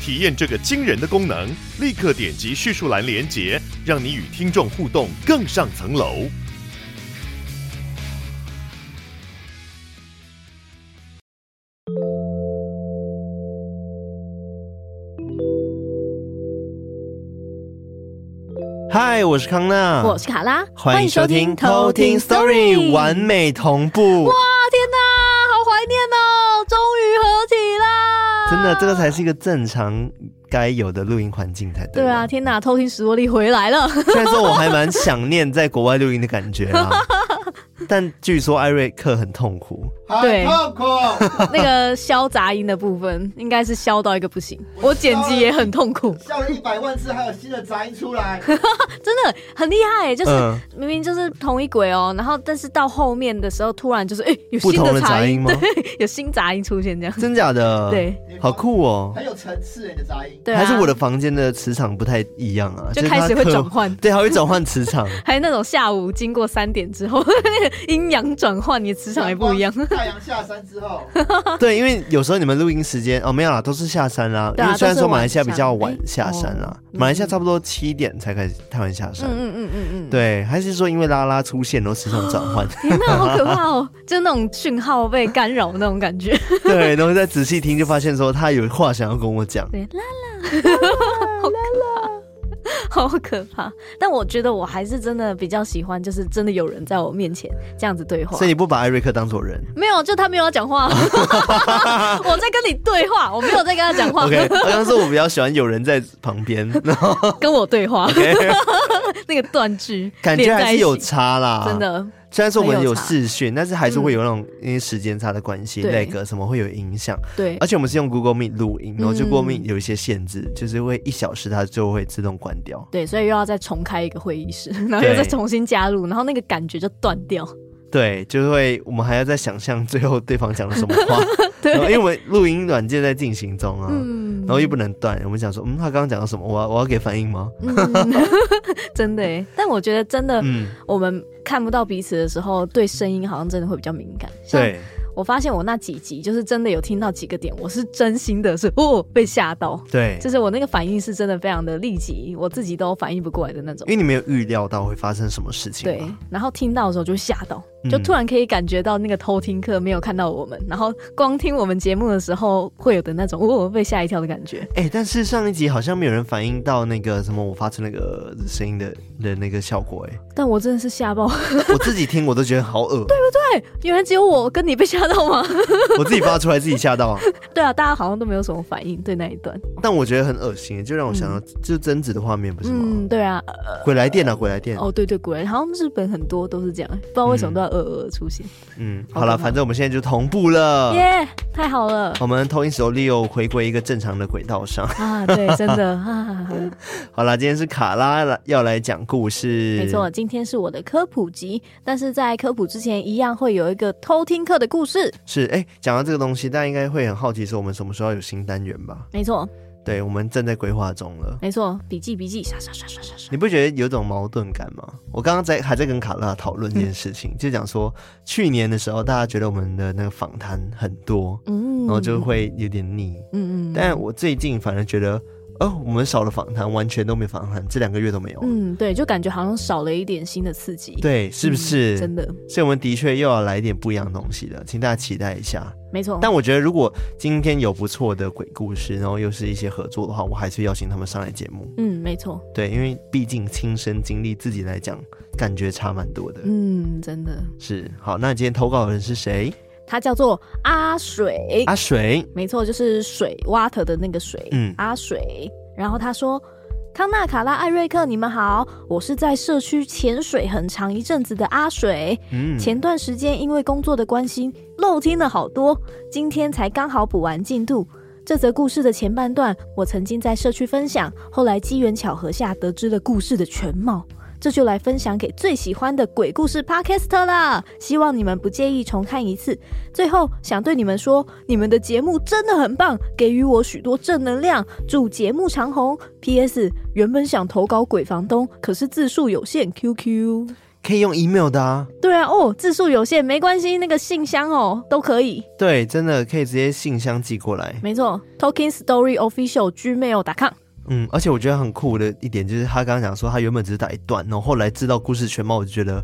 体验这个惊人的功能，立刻点击叙述栏连接，让你与听众互动更上层楼。嗨，我是康娜，我是卡拉，欢迎收听偷听 Story 完美同步。哇，真的，这个才是一个正常该有的录音环境才对。对啊，天哪，偷听史多利回来了。虽然说我还蛮想念在国外录音的感觉啊。但据说艾瑞克很痛苦，对，痛苦。那个消杂音的部分应该是消到一个不行，我剪辑也很痛苦，消了一百万次还有新的杂音出来，真的很厉害。就是明明就是同一轨哦，然后但是到后面的时候突然就是哎有新的杂音吗？对，有新杂音出现这样，真假的？对，好酷哦，很有层次的杂音。对，还是我的房间的磁场不太一样啊，就开始会转换，对，还会转换磁场，还有那种下午经过三点之后。阴阳转换，你磁场也不一样。太阳下山之后，对，因为有时候你们录音时间哦没有啦，都是下山啦。因为虽然说马来西亚比较晚下山啦，马来西亚差不多七点才开始太阳下山。嗯嗯嗯嗯对，还是说因为拉拉出现，然后磁场转换？天哪，好可怕哦！就那种讯号被干扰那种感觉。对，然后再仔细听，就发现说他有话想要跟我讲。对，拉拉，好可怕。好可怕，但我觉得我还是真的比较喜欢，就是真的有人在我面前这样子对话。所以你不把艾瑞克当做人？没有，就他没有要讲话，我在跟你对话，我没有在跟他讲话。OK，好像是我比较喜欢有人在旁边，然 后跟我对话那个断句感觉还是有差啦，真的。虽然说我们有视讯，但是还是会有那种因为时间差的关系，那个什么会有影响。对，而且我们是用 Google Meet 录音，然后就 Google Meet 有一些限制，就是会一小时它就会自动关掉。对，所以又要再重开一个会议室，然后又再重新加入，然后那个感觉就断掉。对，就会我们还要再想象最后对方讲了什么话。对，因为我们录音软件在进行中啊。嗯。然后又不能断，我们想说，嗯，他刚刚讲了什么？我要我要给反应吗？嗯、真的耶，但我觉得真的，嗯，我们看不到彼此的时候，对声音好像真的会比较敏感。对。我发现我那几集就是真的有听到几个点，我是真心的是哦被吓到，对，就是我那个反应是真的非常的立即，我自己都反应不过来的那种。因为你没有预料到会发生什么事情，对。然后听到的时候就吓到，就突然可以感觉到那个偷听客没有看到我们，嗯、然后光听我们节目的时候会有的那种哦被吓一跳的感觉。哎、欸，但是上一集好像没有人反映到那个什么我发出那个声音的的那个效果，哎。但我真的是吓爆，我自己听我都觉得好恶，对不对？原来只有我跟你被吓到吗？我自己发出来自己吓到啊！对啊，大家好像都没有什么反应对那一段，但我觉得很恶心，就让我想到就是贞子的画面，不是吗？嗯，对啊，鬼来电啊，鬼来电！哦，对对，鬼来电，好像日本很多都是这样，不知道为什么都要出现。嗯，好了，反正我们现在就同步了，耶，太好了！我们偷听史多利又回归一个正常的轨道上啊，对，真的 啊。好了，今天是卡拉要来讲故事，没错，今天是我的科普集，但是在科普之前，一样会有一个偷听课的故事。是，哎，讲到这个东西。大家应该会很好奇，说我们什么时候有新单元吧？没错，对，我们正在规划中了。没错，笔记笔记，刷刷刷刷刷刷。你不觉得有种矛盾感吗？我刚刚在还在跟卡拉讨论这件事情，嗯、就讲说去年的时候，大家觉得我们的那个访谈很多，嗯，然后就会有点腻，嗯嗯。但我最近反而觉得。哦，我们少了访谈，完全都没访谈，这两个月都没有。嗯，对，就感觉好像少了一点新的刺激。对，是不是？嗯、真的。所以我们的确又要来一点不一样的东西了，请大家期待一下。没错。但我觉得，如果今天有不错的鬼故事，然后又是一些合作的话，我还是邀请他们上来节目。嗯，没错。对，因为毕竟亲身经历，自己来讲，感觉差蛮多的。嗯，真的。是。好，那今天投稿的人是谁？他叫做阿水。阿水。没错，就是水 water 的那个水。嗯，阿水。然后他说：“康纳、卡拉、艾瑞克，你们好，我是在社区潜水很长一阵子的阿水。嗯，前段时间因为工作的关系漏听了好多，今天才刚好补完进度。这则故事的前半段，我曾经在社区分享，后来机缘巧合下得知了故事的全貌。这就来分享给最喜欢的鬼故事 Podcast 啦！希望你们不介意重看一次。最后想对你们说，你们的节目真的很棒，给予我许多正能量。祝节目长红。P.S. 原本想投稿鬼房东，可是字数有限，QQ 可以用 email 的啊。对啊，哦，字数有限没关系，那个信箱哦都可以。对，真的可以直接信箱寄过来。没错，Talking Story Official Gmail.com。嗯，而且我觉得很酷的一点就是，他刚刚讲说他原本只是打一段，然后后来知道故事全貌，我就觉得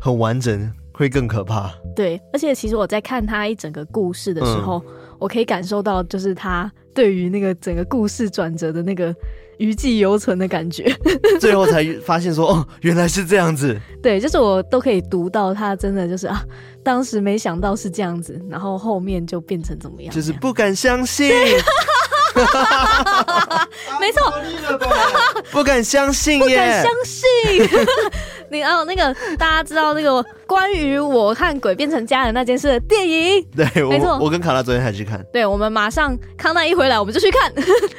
很完整，会更可怕。对，而且其实我在看他一整个故事的时候，嗯、我可以感受到，就是他对于那个整个故事转折的那个余悸犹存的感觉。最后才发现说，哦，原来是这样子。对，就是我都可以读到他真的就是啊，当时没想到是这样子，然后后面就变成怎么样？就是不敢相信。没错，不敢相信，不敢相信。你哦，那个大家知道那个关于我看鬼变成家人那件事的电影？对，没错，我跟卡拉昨天还去看。对，我们马上康纳一回来，我们就去看。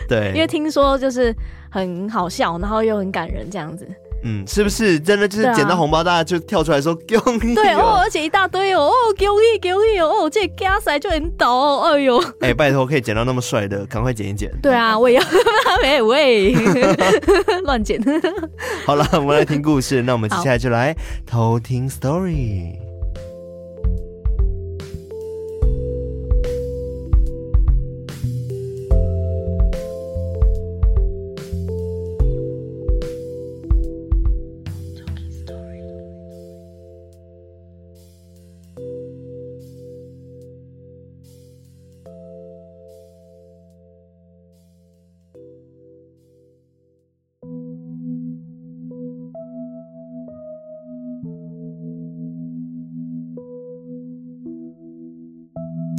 对，因为听说就是很好笑，然后又很感人，这样子。嗯，是不是真的就是捡到红包，大家就跳出来说恭喜？对哦，而且一大堆哦，哦恭喜恭喜哦，这加塞就很倒哦，哎呦！哎，拜托，可以捡到那么帅的，赶快捡一捡。对啊，我也要，喂 喂，乱捡。好了，我们来听故事，那我们接下来就来偷听 story。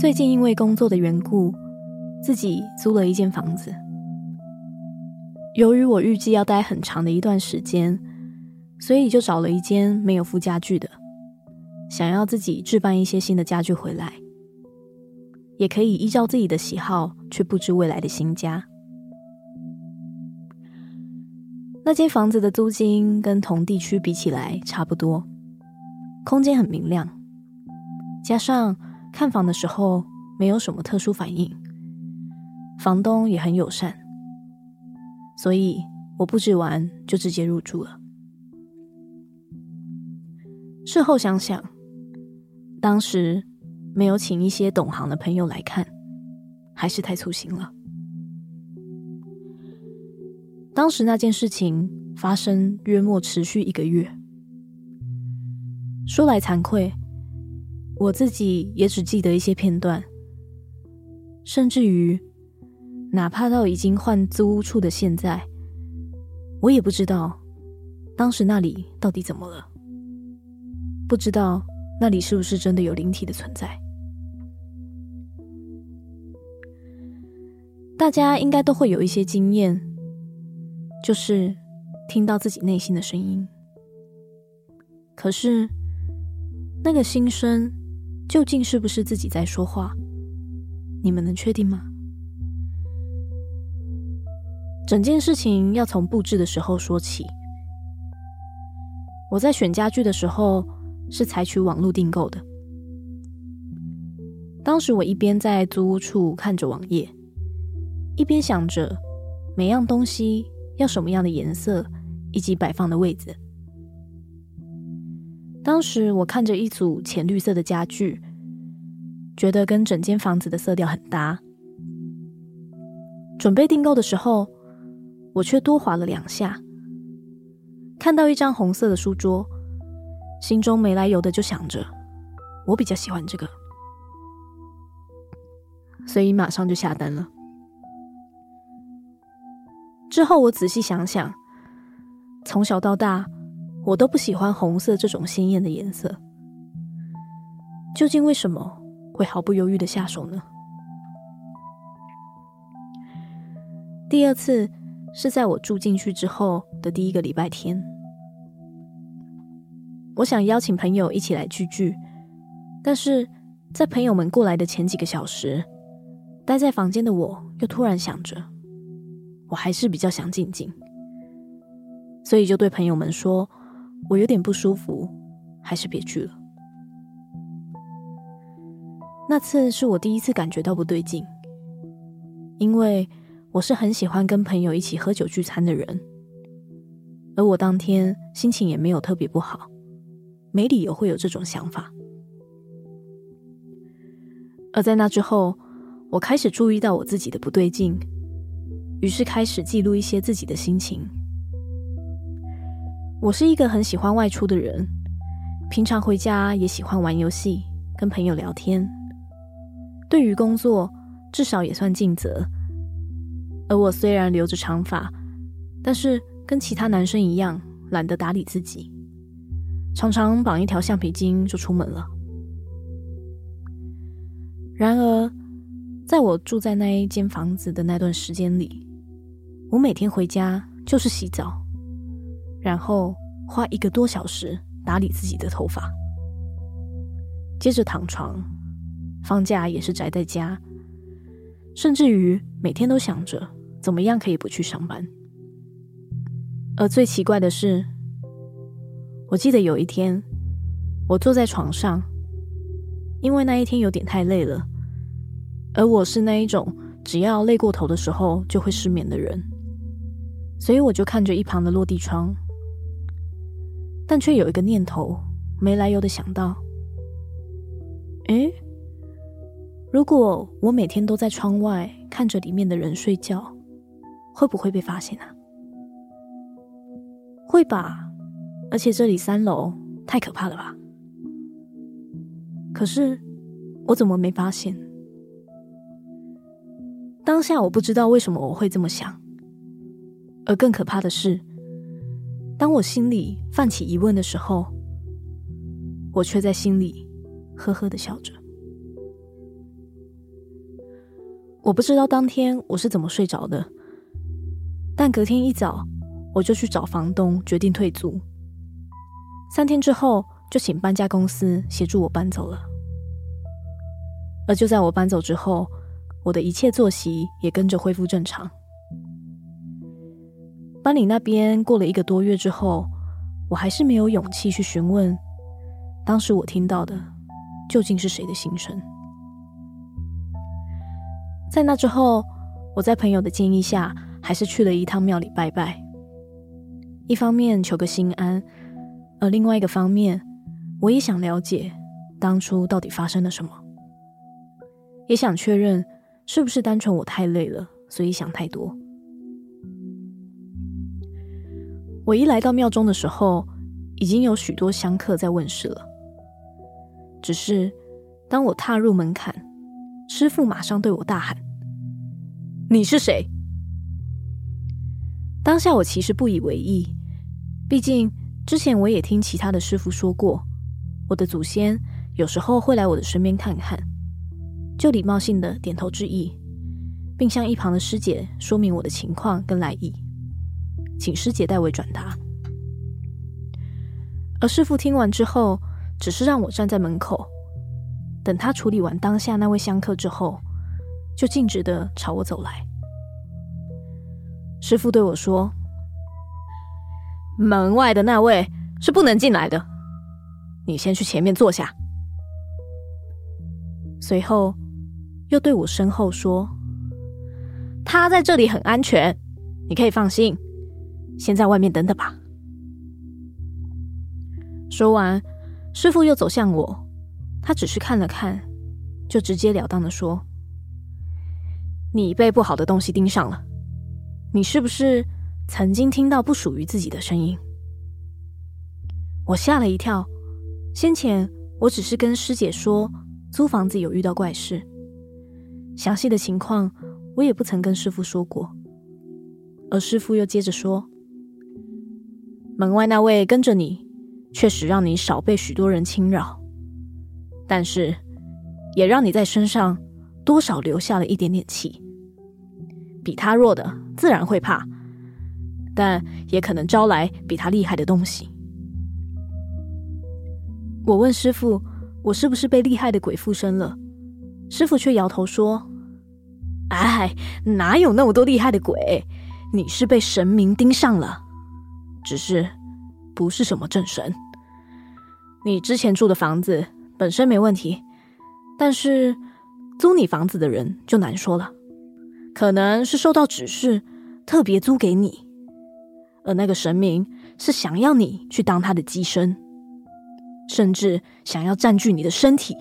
最近因为工作的缘故，自己租了一间房子。由于我预计要待很长的一段时间，所以就找了一间没有附家具的，想要自己置办一些新的家具回来，也可以依照自己的喜好去布置未来的新家。那间房子的租金跟同地区比起来差不多，空间很明亮，加上。看房的时候没有什么特殊反应，房东也很友善，所以我布置完就直接入住了。事后想想，当时没有请一些懂行的朋友来看，还是太粗心了。当时那件事情发生约莫持续一个月，说来惭愧。我自己也只记得一些片段，甚至于，哪怕到已经换租屋处的现在，我也不知道当时那里到底怎么了，不知道那里是不是真的有灵体的存在。大家应该都会有一些经验，就是听到自己内心的声音，可是那个心声。究竟是不是自己在说话？你们能确定吗？整件事情要从布置的时候说起。我在选家具的时候是采取网络订购的。当时我一边在租屋处看着网页，一边想着每样东西要什么样的颜色以及摆放的位置。当时我看着一组浅绿色的家具，觉得跟整间房子的色调很搭。准备订购的时候，我却多滑了两下，看到一张红色的书桌，心中没来由的就想着，我比较喜欢这个，所以马上就下单了。之后我仔细想想，从小到大，我都不喜欢红色这种鲜艳的颜色，究竟为什么会毫不犹豫的下手呢？第二次是在我住进去之后的第一个礼拜天，我想邀请朋友一起来聚聚，但是在朋友们过来的前几个小时，待在房间的我，又突然想着，我还是比较想静静，所以就对朋友们说，我有点不舒服，还是别去了。那次是我第一次感觉到不对劲，因为我是很喜欢跟朋友一起喝酒聚餐的人，而我当天心情也没有特别不好，没理由会有这种想法。而在那之后，我开始注意到我自己的不对劲，于是开始记录一些自己的心情。我是一个很喜欢外出的人，平常回家也喜欢玩游戏，跟朋友聊天。对于工作，至少也算尽责。而我虽然留着长发，但是跟其他男生一样，懒得打理自己，常常绑一条橡皮筋就出门了。然而，在我住在那一间房子的那段时间里，我每天回家就是洗澡，然后花一个多小时打理自己的头发，接着躺床。放假也是宅在家，甚至于每天都想着怎么样可以不去上班。而最奇怪的是，我记得有一天，我坐在床上，因为那一天有点太累了，而我是那一种只要累过头的时候就会失眠的人，所以我就看着一旁的落地窗，但却有一个念头没来由的想到，诶。如果我每天都在窗外看着里面的人睡觉，会不会被发现啊？会吧，而且这里三楼太可怕了吧？可是我怎么没发现？当下我不知道为什么我会这么想，而更可怕的是，当我心里泛起疑问的时候，我却在心里呵呵的笑着。我不知道当天我是怎么睡着的，但隔天一早我就去找房东，决定退租。三天之后就请搬家公司协助我搬走了。而就在我搬走之后，我的一切作息也跟着恢复正常。班里那边过了一个多月之后，我还是没有勇气去询问，当时我听到的究竟是谁的心声。在那之后，我在朋友的建议下，还是去了一趟庙里拜拜。一方面求个心安，而另外一个方面，我也想了解当初到底发生了什么，也想确认是不是单纯我太累了，所以想太多。我一来到庙中的时候，已经有许多香客在问世了。只是当我踏入门槛，师傅马上对我大喊：“你是谁？”当下我其实不以为意，毕竟之前我也听其他的师傅说过，我的祖先有时候会来我的身边看看，就礼貌性的点头致意，并向一旁的师姐说明我的情况跟来意，请师姐代为转达。而师父听完之后，只是让我站在门口。等他处理完当下那位香客之后，就径直的朝我走来。师父对我说：“门外的那位是不能进来的，你先去前面坐下。”随后又对我身后说：“他在这里很安全，你可以放心，先在外面等等吧。”说完，师父又走向我。他只是看了看，就直截了当的说：“你被不好的东西盯上了，你是不是曾经听到不属于自己的声音？”我吓了一跳。先前我只是跟师姐说租房子有遇到怪事，详细的情况我也不曾跟师父说过。而师父又接着说：“门外那位跟着你，确实让你少被许多人侵扰。”但是，也让你在身上多少留下了一点点气。比他弱的自然会怕，但也可能招来比他厉害的东西。我问师父：“我是不是被厉害的鬼附身了？”师父却摇头说：“哎，哪有那么多厉害的鬼？你是被神明盯上了，只是不是什么正神。你之前住的房子本身没问题，但是租你房子的人就难说了，可能是受到指示特别租给你，而那个神明是想要你去当他的乩身，甚至想要占据你的身体。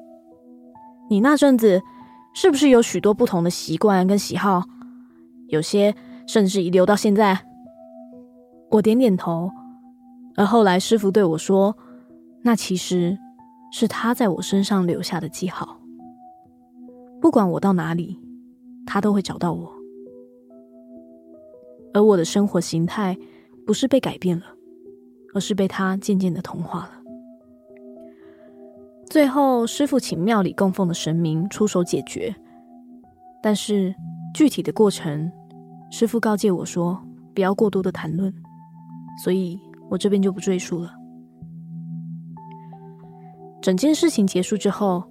你那阵子是不是有许多不同的习惯跟喜好？有些甚至遗留到现在。我点点头，而后来师傅对我说：“那其实是他在我身上留下的记号。不管我到哪里，他都会找到我。而我的生活形态不是被改变了，而是被他渐渐的同化了。”最后，师傅请庙里供奉的神明出手解决，但是具体的过程，师傅告诫我说不要过多的谈论，所以我这边就不赘述了。整件事情结束之后，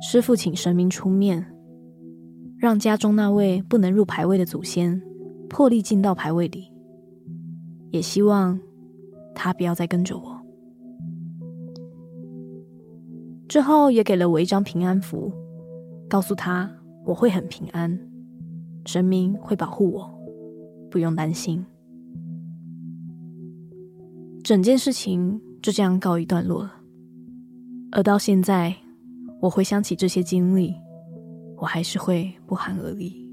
师父请神明出面，让家中那位不能入牌位的祖先破例进到牌位里，也希望他不要再跟着我。之后也给了我一张平安符，告诉他我会很平安，神明会保护我，不用担心。整件事情就这样告一段落了。而到现在，我回想起这些经历，我还是会不寒而栗。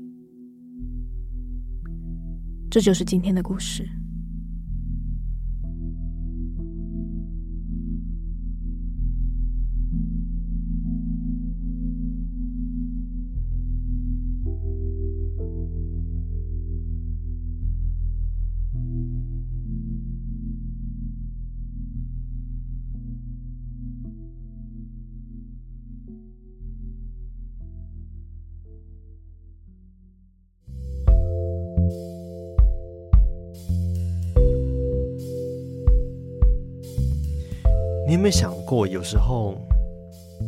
这就是今天的故事。没有想过，有时候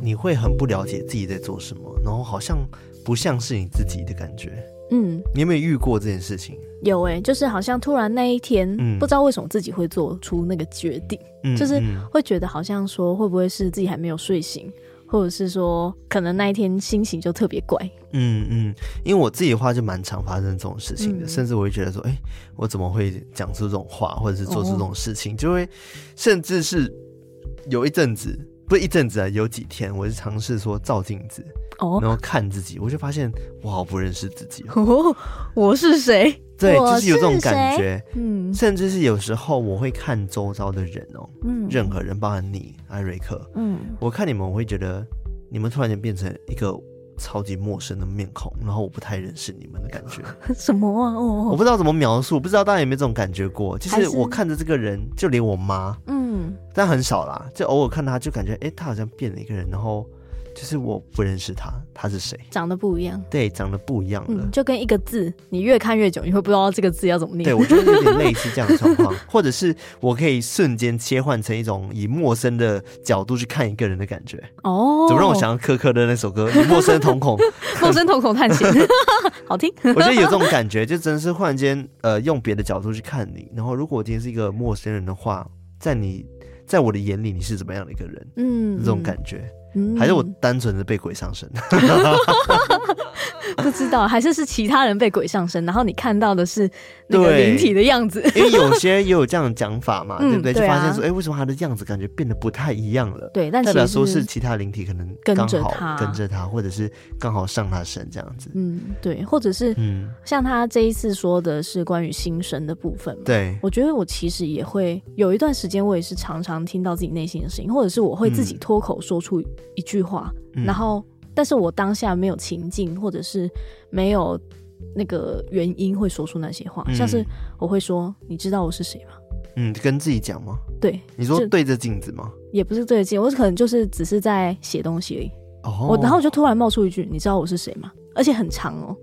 你会很不了解自己在做什么，然后好像不像是你自己的感觉？嗯，你有没有遇过这件事情？有哎、欸，就是好像突然那一天，嗯，不知道为什么自己会做出那个决定，嗯，就是会觉得好像说会不会是自己还没有睡醒，或者是说可能那一天心情就特别怪。嗯嗯，因为我自己的话就蛮常发生这种事情的，嗯、甚至我会觉得说，哎、欸，我怎么会讲出这种话，或者是做出这种事情，哦、就会甚至是。有一阵子，不是一阵子啊，有几天，我是尝试说照镜子，哦，然后看自己，我就发现我好不认识自己 哦。我是谁？对，就是有这种感觉。嗯，甚至是有时候我会看周遭的人哦，嗯，任何人，包含你，艾瑞克，嗯，我看你们，我会觉得你们突然间变成一个。超级陌生的面孔，然后我不太认识你们的感觉。什么啊？哦，我不知道怎么描述，不知道大家有没有这种感觉过？就是我看着这个人，就连我妈，嗯，但很少啦，就偶尔看他，就感觉，哎，他好像变了一个人，然后。就是我不认识他，他是谁？长得不一样。对，长得不一样了，嗯，就跟一个字，你越看越久，你会不知道这个字要怎么念。对，我觉得有点类似这样的状况，或者是我可以瞬间切换成一种以陌生的角度去看一个人的感觉。哦，怎么让我想到柯柯的那首歌《陌生瞳孔》？陌生瞳孔探险，好听。我觉得有这种感觉，就真的是忽然间，呃，用别的角度去看你。然后，如果我今天是一个陌生人的话，在你，在我的眼里，你是怎么样的一个人？嗯，这种感觉。还是我单纯的被鬼上身，不知道，还是是其他人被鬼上身，然后你看到的是那个灵体的样子。因为有些也有这样讲法嘛，对不对？就发现说，哎，为什么他的样子感觉变得不太一样了？对，但代表说是其他灵体可能跟着他，跟着他，或者是刚好上他身这样子。嗯，对，或者是嗯，像他这一次说的是关于心声的部分嘛。对，我觉得我其实也会有一段时间，我也是常常听到自己内心的声音，或者是我会自己脱口说出。一句话，然后，但是我当下没有情境，或者是没有那个原因会说出那些话，嗯、像是我会说：“你知道我是谁吗？”嗯，跟自己讲吗？对，你说对着镜子吗？也不是对着镜，我可能就是只是在写东西而已。哦，我然后就突然冒出一句：“你知道我是谁吗？”而且很长哦，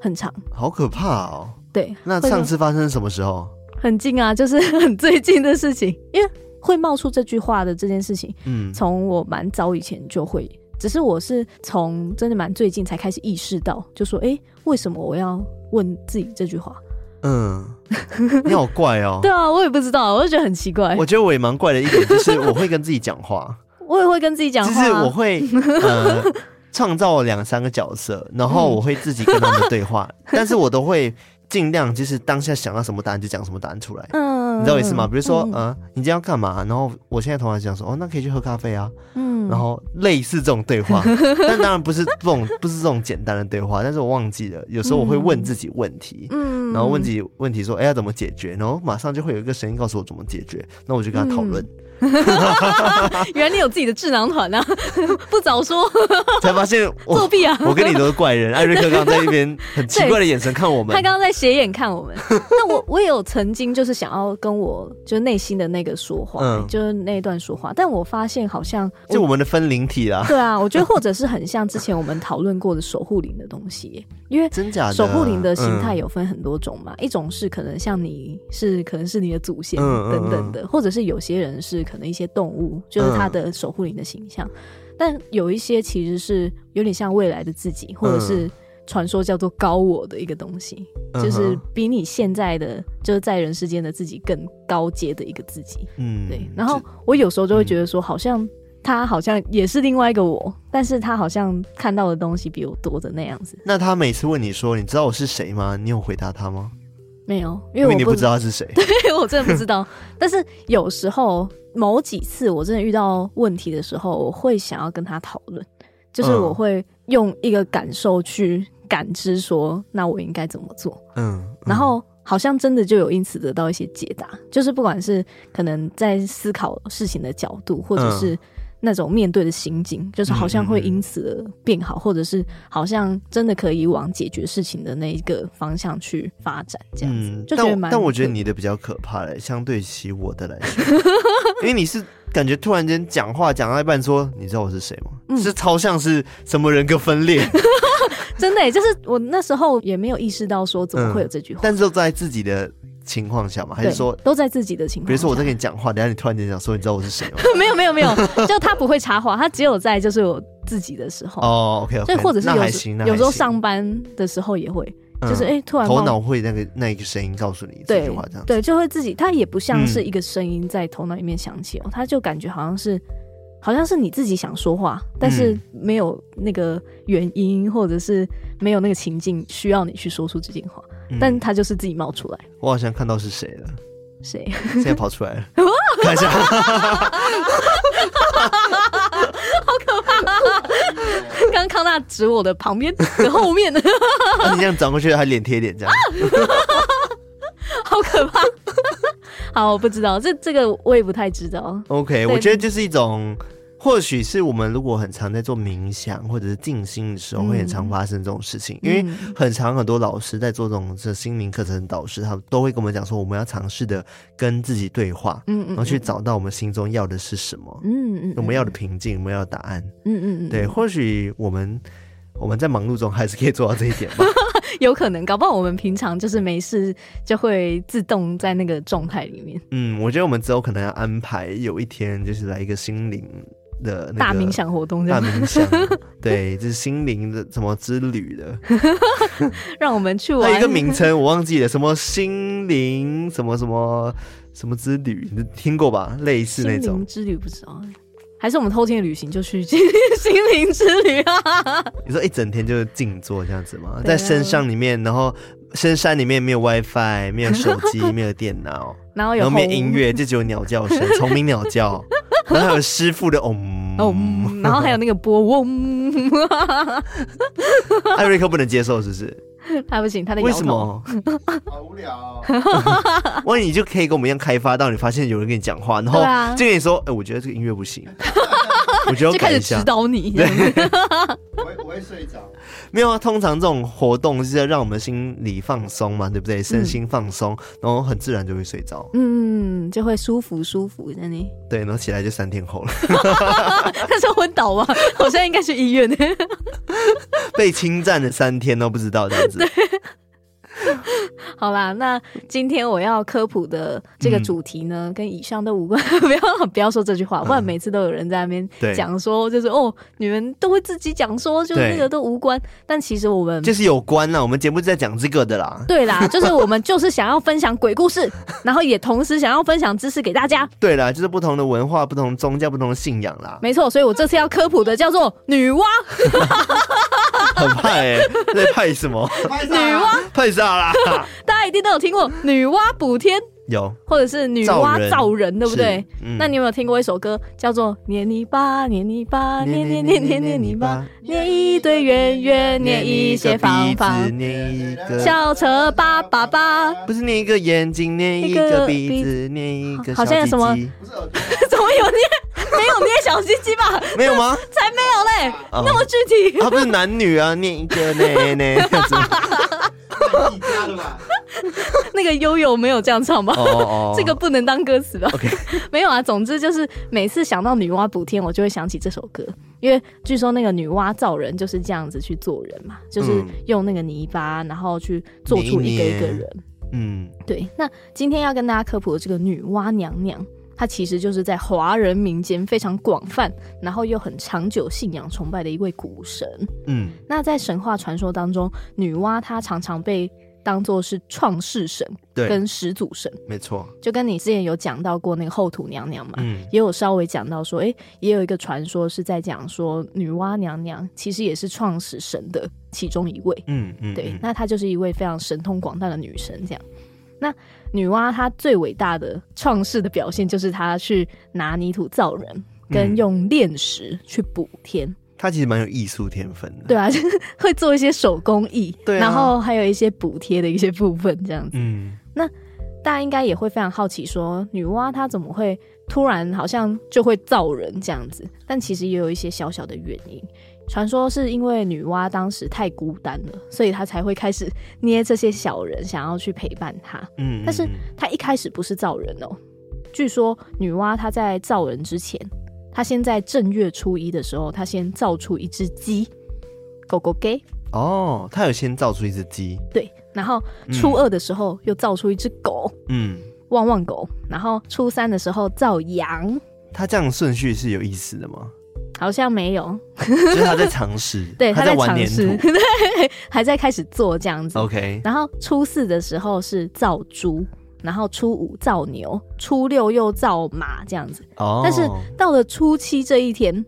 很长，好可怕哦。对，那上次发生什么时候？很近啊，就是 很最近的事情，因为。会冒出这句话的这件事情，嗯，从我蛮早以前就会只是我是从真的蛮最近才开始意识到，就说，哎、欸，为什么我要问自己这句话？嗯，你好怪哦。对啊，我也不知道，我就觉得很奇怪。我觉得我也蛮怪的一点就是，我会跟自己讲话。我也会跟自己讲话，就是我会呃创造两三个角色，然后我会自己跟他们对话，但是我都会。尽量就是当下想到什么答案就讲什么答案出来，嗯，你知道我意思吗？比如说，嗯、呃，你今天要干嘛？然后我现在同学讲说，哦，那可以去喝咖啡啊，嗯，然后类似这种对话，但当然不是这种，不是这种简单的对话，但是我忘记了，有时候我会问自己问题，嗯，然后问自己问题说，哎，要怎么解决？然后马上就会有一个声音告诉我怎么解决，那我就跟他讨论。嗯 原来你有自己的智囊团啊！不早说，才发现作弊啊！我跟你都是怪人。艾瑞克刚刚在一边很奇怪的眼神看我们，他刚刚在斜眼看我们。那我我也有曾经就是想要跟我就内心的那个说话，嗯，就是那一段说话，但我发现好像就我们的分灵体啊。对啊，我觉得或者是很像之前我们讨论过的守护灵的东西，因为真假守护灵的形态有分很多种嘛，一种是可能像你是可能是你的祖先等等的，或者是有些人是。可能一些动物就是他的守护灵的形象，嗯，但有一些其实是有点像未来的自己，或者是传说叫做高我的一个东西，嗯，就是比你现在的就是在人世间的自己更高阶的一个自己。嗯，对。然后我有时候就会觉得说，好像他好像也是另外一个我，但是他好像看到的东西比我多的那样子。那他每次问你说，你知道我是谁吗？你有回答他吗？没有，因为你不知道他是谁。对，我真的不知道。但是有时候。某几次我真的遇到问题的时候，我会想要跟他讨论，就是我会用一个感受去感知说，那我应该怎么做？嗯，然后好像真的就有因此得到一些解答，就是不管是可能在思考事情的角度，或者是。那种面对的心境，就是好像会因此而变好，嗯嗯，或者是好像真的可以往解决事情的那一个方向去发展，这样子。嗯、就觉得蛮。但我觉得你的比较可怕嘞，相对起我的来说，因为你是感觉突然间讲话讲到一半说，你知道我是谁吗？嗯、是超像是什么人格分裂？真的，就是我那时候也没有意识到说怎么会有这句话，嗯、但是在自己的。情况下嘛，还是说都在自己的情况？比如说我在跟你讲话，等下你突然间想说，你知道我是谁吗？没有没有没有，就他不会插话，他只有在就是我自己的时候。哦。OK 所以或者是有时有时候上班的时候也会，就是哎突然头脑会那个那一个声音告诉你这句话这样对，就会自己他也不像是一个声音在头脑里面响起哦，他就感觉好像是好像是你自己想说话，但是没有那个原因或者是没有那个情境需要你去说出这句话。但他就是自己冒出来。我好像看到是谁了。谁？现在跑出来了。看一下。好可怕！刚刚康纳指我的旁边的后面。你这样转过去，他脸贴脸这样。好可怕！好，我不知道这这个我也不太知道。OK，我觉得就是一种。或许是我们如果很常在做冥想或者是静心的时候，会很常发生这种事情。嗯、因为很常很多老师在做这种这心灵课程的导师，他们都会跟我们讲说，我们要尝试的跟自己对话，嗯，嗯，然后去找到我们心中要的是什么，嗯嗯，我们要的平静，我们要的答案，嗯嗯嗯，对。或许我们我们在忙碌中还是可以做到这一点吧，有可能，搞不好我们平常就是没事就会自动在那个状态里面。嗯，我觉得我们之后可能要安排有一天就是来一个心灵。的大冥想活动，大冥想，对，就是心灵的什么之旅的，让我们去玩。还有一个名称我忘记了，什么心灵什么什么什么之旅，你听过吧？类似那种心灵之旅，不知道，还是我们偷天的旅行就去心灵之旅啊？你说一整天就是静坐这样子吗？在深山里面，然后深山里面没有 WiFi，没有手机，没有电脑，然后有没有音乐，就只有鸟叫声，虫鸣鸟叫。然后还有师傅的嗡嗡，然后还有那个波嗡，艾瑞克不能接受是不是？他不行，他的为什么？好无聊哦。万一你就可以跟我们一样开发到，你发现有人跟你讲话，然后就跟你说：“哎，我觉得这个音乐不行。”我觉得就开始指导你。对，我会我会睡着。没有啊，通常这种活动是要让我们心里放松嘛，对不对？身心放松，嗯、然后很自然就会睡着。嗯，就会舒服舒服的呢。对，然后起来就三天后了。他是昏倒吗？我现在应该去医院。被侵占了三天都不知道这样子。好啦，那今天我要科普的这个主题呢，嗯、跟以上都无关。不要不要说这句话，不然每次都有人在那边讲说，就是哦，你们都会自己讲说，就是那个都无关。但其实我们就是有关啦，我们节目是在讲这个的啦。对啦，就是我们就是想要分享鬼故事，然后也同时想要分享知识给大家。对啦，就是不同的文化、不同宗教、不同的信仰啦。没错，所以我这次要科普的叫做女娲。很派哎、欸，在派什么？女娲派啥啦？大家一定都有听过女娲补天，有，或者是女娲造人，对不对？嗯、那你有没有听过一首歌，叫做《捏泥巴，捏泥巴，捏捏捏捏捏泥巴，捏一堆圆圆，捏一些方方，捏一个小车叭叭叭，不是捏一个眼睛，捏一个鼻子，捏一个小鸡鸡，好像有什么？怎么有捏？没有捏小鸡鸡吧？没有吗？才没有嘞！哦、那么具体？他、啊、不是男女啊，捏一个捏捏。那个悠悠没有这样唱吧？哦哦哦 这个不能当歌词吧？OK，没有啊。总之就是每次想到女娲补天，我就会想起这首歌，因为据说那个女娲造人就是这样子去做人嘛，就是用那个泥巴，然后去做出一个一个人。嗯，对。那今天要跟大家科普的这个女娲娘娘。她其实就是在华人民间非常广泛，然后又很长久信仰崇拜的一位古神。嗯，那在神话传说当中，女娲她常常被当做是创世神，跟始祖神。没错，就跟你之前有讲到过那个后土娘娘嘛，嗯，也有稍微讲到说，哎，也有一个传说是在讲说女娲娘娘其实也是创始神的其中一位。嗯嗯，对，那她就是一位非常神通广大的女神，这样。那女娲她最伟大的创世的表现，就是她去拿泥土造人，跟用炼石去补天。她其实蛮有艺术天分的，对啊，就是会做一些手工艺，对啊，然后还有一些补贴的一些部分这样子。嗯，那大家应该也会非常好奇，说女娲她怎么会突然好像就会造人这样子？但其实也有一些小小的原因。传说是因为女娲当时太孤单了，所以她才会开始捏这些小人，想要去陪伴她。嗯，但是她一开始不是造人哦。据说女娲她在造人之前，她先在正月初一的时候，她先造出一只鸡，狗狗给。哦，她有先造出一只鸡。对，然后初二的时候又造出一只狗，嗯，旺旺狗。然后初三的时候造羊。她这样顺序是有意思的吗？好像没有，就是他在尝试，对，他在玩黏土，对，还在开始做这样子。OK，然后初四的时候是造猪，然后初五造牛，初六又造马这样子。哦，但是到了初七这一天，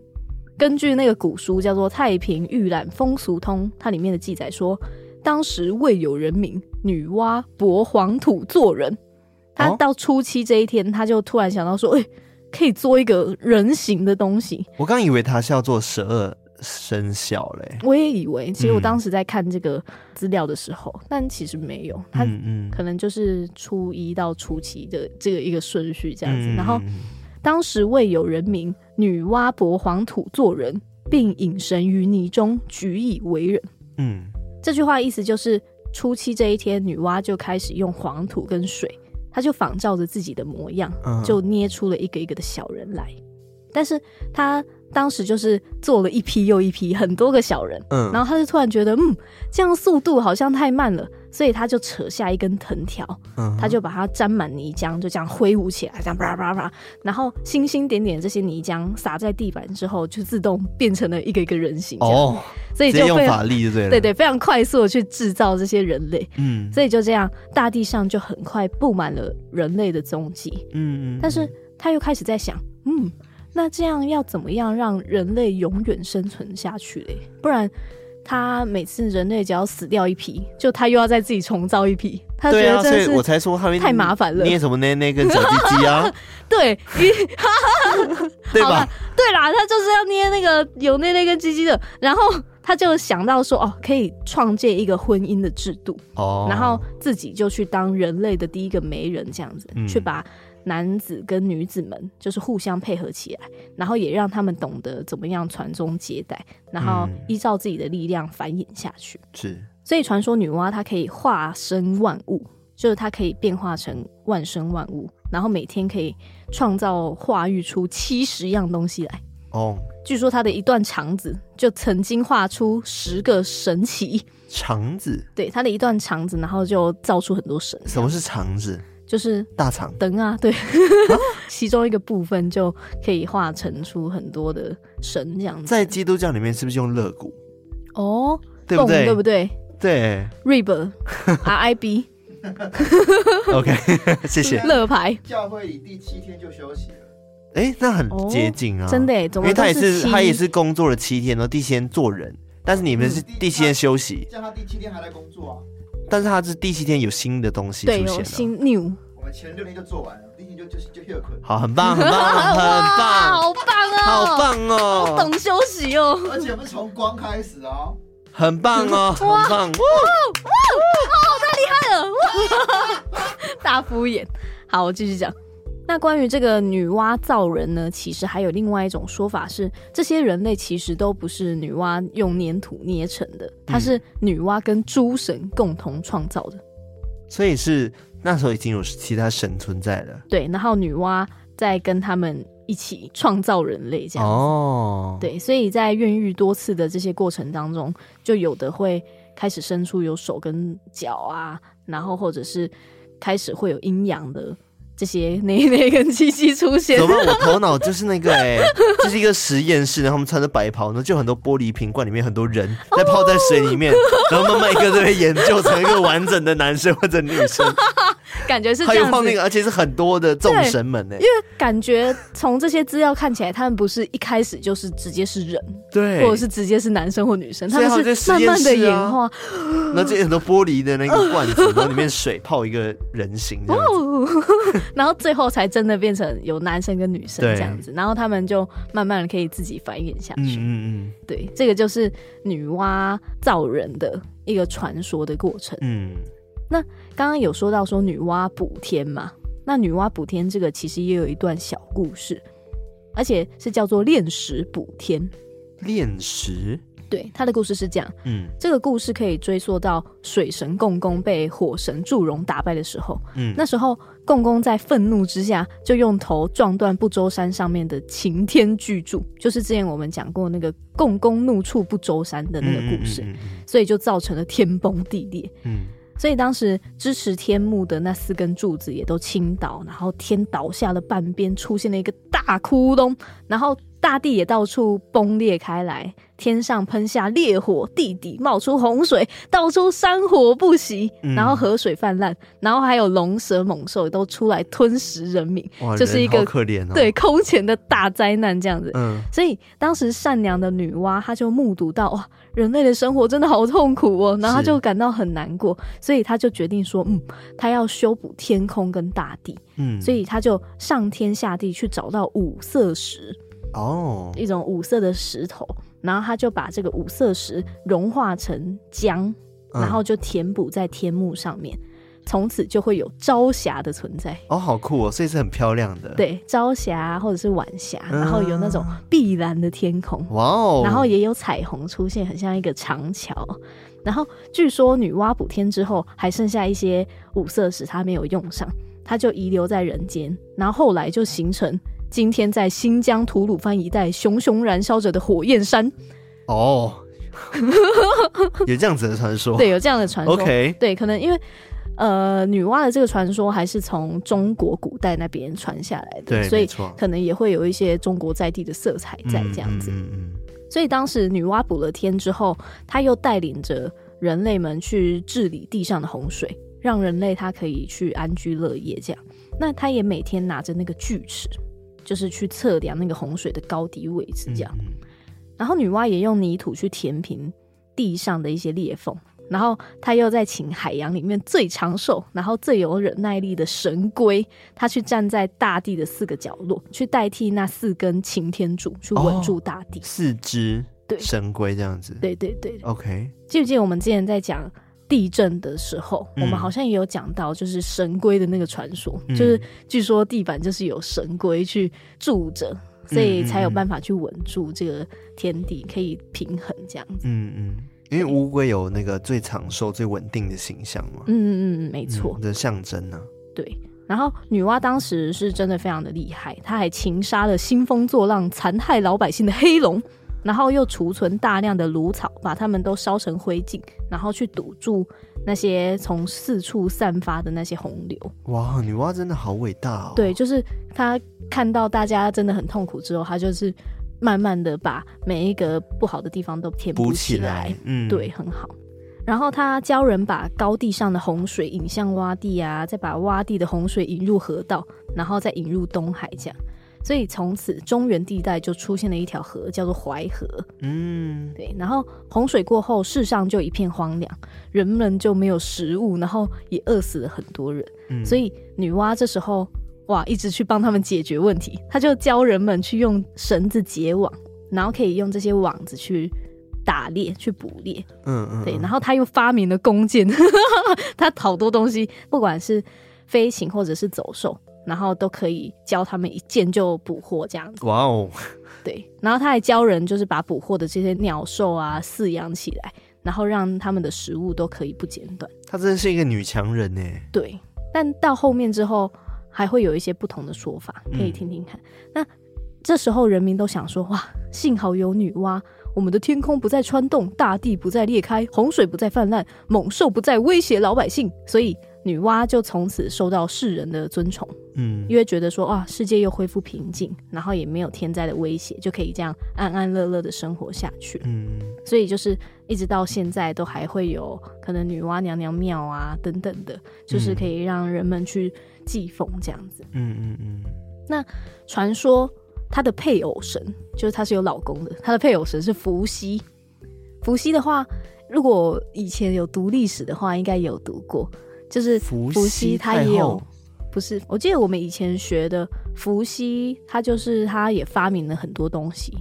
根据那个古书叫做《太平御览风俗通》，它里面的记载说，当时未有人民，女娲薄黄土做人。他到初七这一天，他就突然想到说，哎、欸。可以做一个人形的东西。我刚以为他是要做十二生肖嘞。我也以为，其实我当时在看这个资料的时候，嗯、但其实没有。他可能就是初一到初七的这个一个顺序这样子。嗯、然后当时未有人名，女娲驳黄土做人，并引神于泥中，举以为人。嗯，这句话的意思就是初七这一天，女娲就开始用黄土跟水。他就仿照着自己的模样，就捏出了一个一个的小人来。但是他当时就是做了一批又一批，很多个小人。嗯，然后他就突然觉得，嗯，这样速度好像太慢了，所以他就扯下一根藤条，嗯，他就把它沾满泥浆，就这样挥舞起来，这样啪啪啪，然后星星点点这些泥浆洒在地板之后，就自动变成了一个一个人形。哦，所以就用法力就对了，对对，非常快速的去制造这些人类。嗯，所以就这样，大地上就很快布满了人类的踪迹。嗯嗯，但是他又开始在想，嗯。那这样要怎么样让人类永远生存下去嘞？不然他每次人类只要死掉一批，就他又要再自己重造一批。他觉得这是我才说他太麻烦了。捏什么捏那根小鸡鸡啊？对，对吧？对啦，他就是要捏那个有捏那根鸡鸡的。然后他就想到说，哦，可以创建一个婚姻的制度。哦，然后自己就去当人类的第一个媒人，这样子、嗯、去把。男子跟女子们就是互相配合起来，然后也让他们懂得怎么样传宗接代，然后依照自己的力量繁衍下去。是，所以传说女娲她可以化身万物，就是她可以变化成万生万物，然后每天可以创造化育出七十样东西来。哦，据说她的一段肠子就曾经画出十个神奇。肠子？对，她的一段肠子，然后就造出很多神。什么是肠子？就是大肠。灯啊，对，其中一个部分就可以化成出很多的神这样子。在基督教里面，是不是用肋骨？哦，对不对？对不对？对，rib，R I B。OK，谢谢。乐牌教会以第七天就休息了。哎，那很接近啊，真的哎，因为他也是他也是工作了七天，然后第七天做人，但是你们是第七天休息，叫他第七天还在工作啊。但是他是第七天有新的东西出现了，新 new。我们前六天就做完了，第七天就就就休困。好，很棒，很棒，很棒，好棒哦，好棒哦，懂休息哦。而且我们从光开始哦，很棒哦，很棒，哇哇哇，太厉害了，哇，大敷衍。好，我继续讲。那关于这个女娲造人呢，其实还有另外一种说法是，这些人类其实都不是女娲用粘土捏成的，它是女娲跟诸神共同创造的。所以是那时候已经有其他神存在了。对，然后女娲在跟他们一起创造人类这样。哦，对，所以在孕育多次的这些过程当中，就有的会开始生出有手跟脚啊，然后或者是开始会有阴阳的。这些哪哪个机器出现，怎么办？我头脑就是那个哎、欸，就是一个实验室，然后他们穿着白袍，然后就很多玻璃瓶罐里面很多人 在泡在水里面，然后慢慢一个都会研究成一个完整的男生或者女生。感觉是这样子，还有放那个，而且是很多的众神们呢。因为感觉从这些资料看起来，他们不是一开始就是直接是人，对，或者是直接是男生或女生，他们是慢慢的演化。那这很多玻璃的那个罐子，然后里面水泡一个人形 然后最后才真的变成有男生跟女生这样子，然后他们就慢慢的可以自己繁衍下去。嗯嗯，对，这个就是女娲造人的一个传说的过程。嗯。那刚刚有说到说女娲补天嘛，那女娲补天这个其实也有一段小故事，而且是叫做炼石补天。炼石？对，他的故事是这样。嗯，这个故事可以追溯到水神共工被火神祝融打败的时候。嗯，那时候共工在愤怒之下，就用头撞断不周山上面的擎天巨柱，就是之前我们讲过那个共工怒触不周山的那个故事，嗯嗯嗯嗯，所以就造成了天崩地裂。嗯。所以当时支持天幕的那四根柱子也都倾倒，然后天倒下了半边，出现了一个大窟窿，然后大地也到处崩裂开来。天上喷下烈火，地底冒出洪水，到处山火不息，然后河水泛滥，然后还有龙蛇猛兽都出来吞食人民，就是一个可怜哦，对空前的大灾难这样子。嗯，所以当时善良的女娲，她就目睹到哇，人类的生活真的好痛苦哦，然后她就感到很难过，所以她就决定说，嗯，她要修补天空跟大地，嗯，所以她就上天下地去找到五色石，哦，一种五色的石头。然后他就把这个五色石融化成浆，然后就填补在天幕上面，嗯、从此就会有朝霞的存在。哦，好酷哦！所以是很漂亮的。对，朝霞或者是晚霞，然后有那种碧蓝的天空。哇哦！然后也有彩虹出现，很像一个长桥。然后据说女娲补天之后，还剩下一些五色石，她没有用上，她就遗留在人间。然后后来就形成。今天在新疆吐鲁番一带熊熊燃烧着的火焰山，哦，有这样子的传说，对，有这样的传说。OK，对，可能因为呃，女娲的这个传说还是从中国古代那边传下来的，对，所以可能也会有一些中国在地的色彩在这样子。嗯嗯。所以当时女娲补了天之后，她又带领着人类们去治理地上的洪水，让人类他可以去安居乐业。这样，那她也每天拿着那个锯齿。就是去测量那个洪水的高低位置，这样。然后女娲也用泥土去填平地上的一些裂缝，然后她又在请海洋里面最长寿、然后最有忍耐力的神龟，它去站在大地的四个角落，去代替那四根擎天柱，去稳住大地。哦、四只对神龟这样子，对对对。OK，记不记得我们之前在讲？地震的时候，我们好像也有讲到，就是神龟的那个传说，嗯、就是据说地板就是有神龟去住着，所以才有办法去稳住这个天地，可以平衡这样子。嗯嗯，因为乌龟有那个最长寿、最稳定的形象嘛。嗯嗯嗯，没错，的象征呢。对，然后女娲当时是真的非常的厉害，她还擒杀了兴风作浪、残害老百姓的黑龙，然后又储存大量的芦草，把它们都烧成灰烬，然后去堵住那些从四处散发的那些洪流。哇，女娲真的好伟大哦！对，就是她看到大家真的很痛苦之后，她就是慢慢的把每一个不好的地方都填补起来。嗯，对，很好。然后他教人把高地上的洪水引向洼地啊，再把洼地的洪水引入河道，然后再引入东海，这样。所以从此中原地带就出现了一条河，叫做淮河。嗯，对。然后洪水过后，世上就一片荒凉，人们就没有食物，然后也饿死了很多人。嗯，所以女娲这时候哇，一直去帮他们解决问题。她就教人们去用绳子结网，然后可以用这些网子去。打猎去捕猎，嗯嗯，对，然后他又发明了弓箭，他好多东西，不管是飞行或者是走兽，然后都可以教他们一箭就捕获这样子。哇哦，对，然后他还教人就是把捕获的这些鸟兽啊饲养起来，然后让他们的食物都可以不间断。她真的是一个女强人呢。对，但到后面之后还会有一些不同的说法，可以听听看。嗯、那这时候人民都想说，哇，幸好有女娲。我们的天空不再穿洞，大地不再裂开，洪水不再泛滥，猛兽不再威胁老百姓，所以女娲就从此受到世人的尊崇。嗯，因为觉得说啊，世界又恢复平静，然后也没有天灾的威胁，就可以这样安安乐乐的生活下去。嗯，所以就是一直到现在都还会有可能女娲娘娘庙啊等等的，就是可以让人们去祭奉这样子。嗯嗯嗯。那传说。她的配偶神就是她是有老公的，她的配偶神是伏羲。伏羲的话，如果以前有读历史的话，应该有读过，就是伏羲他也有，不是？我记得我们以前学的伏羲，他就是他也发明了很多东西。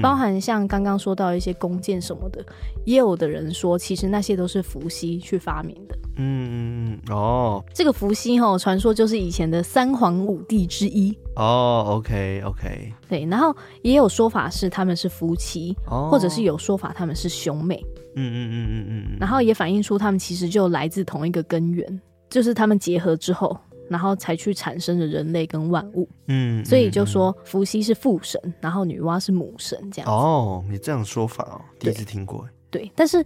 包含像刚刚说到一些弓箭什么的，也有的人说，其实那些都是伏羲去发明的。嗯嗯嗯，哦，这个伏羲哈，传说就是以前的三皇五帝之一。哦，OK OK，对，然后也有说法是他们是夫妻，哦、或者是有说法他们是兄妹。嗯嗯嗯嗯嗯，然后也反映出他们其实就来自同一个根源，就是他们结合之后。然后才去产生了人类跟万物，嗯，所以就说伏羲是父神，然后女娲是母神，这样。哦，你这样说法哦，第一次听过。对，但是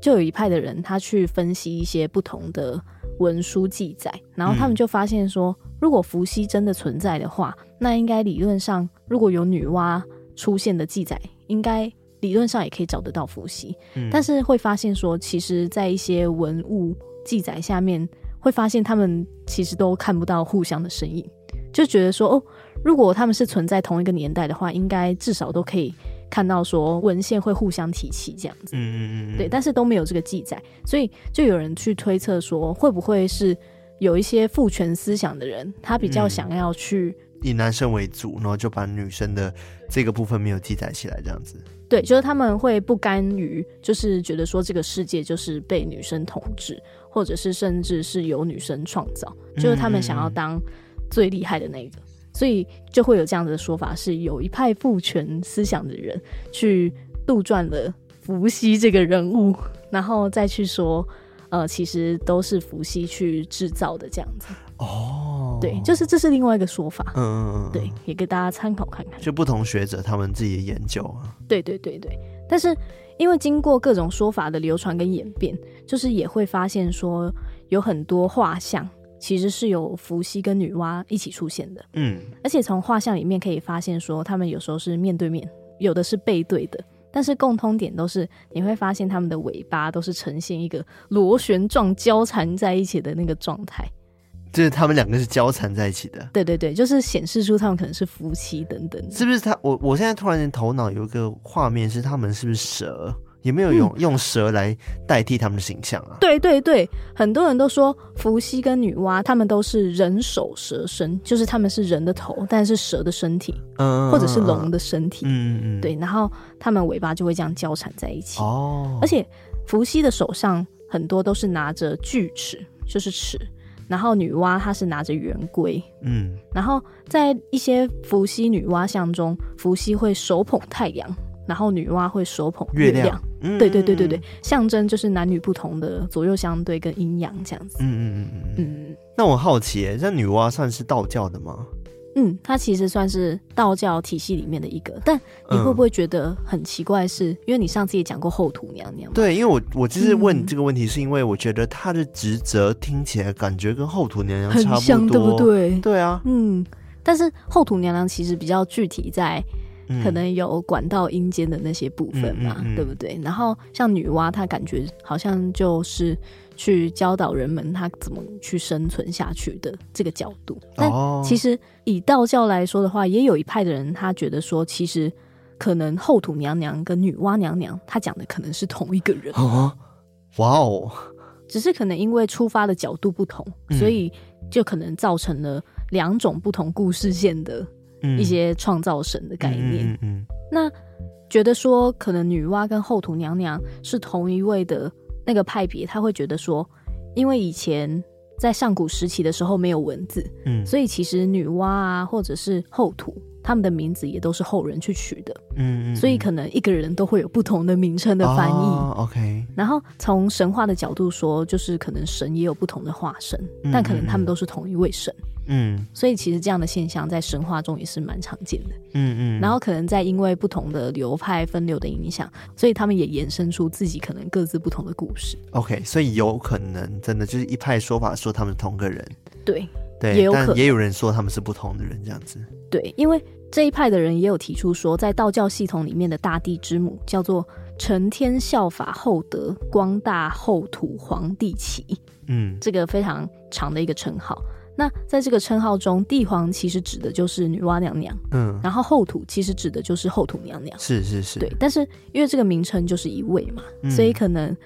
就有一派的人，他去分析一些不同的文书记载，然后他们就发现说，嗯、如果伏羲真的存在的话，那应该理论上，如果有女娲出现的记载，应该理论上也可以找得到伏羲。嗯、但是会发现说，其实在一些文物记载下面。会发现他们其实都看不到互相的身影，就觉得说哦，如果他们是存在同一个年代的话，应该至少都可以看到说文献会互相提起这样子。嗯嗯嗯。对，但是都没有这个记载，所以就有人去推测说，会不会是有一些父权思想的人，他比较想要去、嗯、以男生为主，然后就把女生的这个部分没有记载起来，这样子。对，就是他们会不甘于，就是觉得说这个世界就是被女生统治。或者是甚至是由女生创造，就是他们想要当最厉害的那个，嗯、所以就会有这样子的说法，是有一派父权思想的人去杜撰了伏羲这个人物，然后再去说，呃，其实都是伏羲去制造的这样子。哦，对，就是这是另外一个说法。嗯，对，也给大家参考看看。就不同学者他们自己的研究啊。对对对对，但是。因为经过各种说法的流传跟演变，就是也会发现说有很多画像其实是有伏羲跟女娲一起出现的。嗯，而且从画像里面可以发现说，他们有时候是面对面，有的是背对的，但是共通点都是你会发现他们的尾巴都是呈现一个螺旋状交缠在一起的那个状态。就是他们两个是交缠在一起的，对对对，就是显示出他们可能是夫妻等等。是不是他？我我现在突然间头脑有一个画面，是他们是不是蛇？有没有用、嗯、用蛇来代替他们的形象啊？对对对，很多人都说伏羲跟女娲他们都是人首蛇身，就是他们是人的头，但是蛇的身体，嗯，或者是龙的身体，嗯嗯，对，然后他们尾巴就会这样交缠在一起。哦，而且伏羲的手上很多都是拿着锯齿，就是齿。然后女娲她是拿着圆规，嗯，然后在一些伏羲女娲像中，伏羲会手捧太阳，然后女娲会手捧月亮，对、嗯、对对对对，象征就是男女不同的左右相对跟阴阳这样子。嗯嗯嗯嗯嗯。那我好奇，这女娲算是道教的吗？嗯，它其实算是道教体系里面的一个，但你会不会觉得很奇怪是？是、嗯、因为你上次也讲过后土娘娘。对，因为我我就是问你这个问题，是因为我觉得她的职责听起来感觉跟后土娘娘差不多，很像，对不对？对啊，嗯，但是后土娘娘其实比较具体在。可能有管道阴间的那些部分嘛，嗯嗯嗯、对不对？然后像女娲，她感觉好像就是去教导人们他怎么去生存下去的这个角度。但其实以道教来说的话，也有一派的人他觉得说，其实可能后土娘娘跟女娲娘娘，她讲的可能是同一个人。哦，哇哦！只是可能因为出发的角度不同，所以就可能造成了两种不同故事线的。一些创造神的概念，嗯嗯嗯、那觉得说可能女娲跟后土娘娘是同一位的那个派别，他会觉得说，因为以前在上古时期的时候没有文字，嗯，所以其实女娲啊或者是后土他们的名字也都是后人去取的，嗯，嗯，所以可能一个人都会有不同的名称的翻译，哦，OK。然后从神话的角度说，就是可能神也有不同的化身，但可能他们都是同一位神。嗯，所以其实这样的现象在神话中也是蛮常见的。嗯嗯，然后可能在因为不同的流派分流的影响，所以他们也衍生出自己可能各自不同的故事。OK，所以有可能真的就是一派说法说他们同个人。对对，也有可能也有人说他们是不同的人这样子。对，因为这一派的人也有提出说，在道教系统里面的大地之母叫做承天效法厚德光大厚土皇帝旗。嗯，这个非常长的一个称号。那在这个称号中，帝皇其实指的就是女娲娘娘，嗯，然后后土其实指的就是后土娘娘，是是是，对。但是因为这个名称就是一位嘛，嗯、所以可能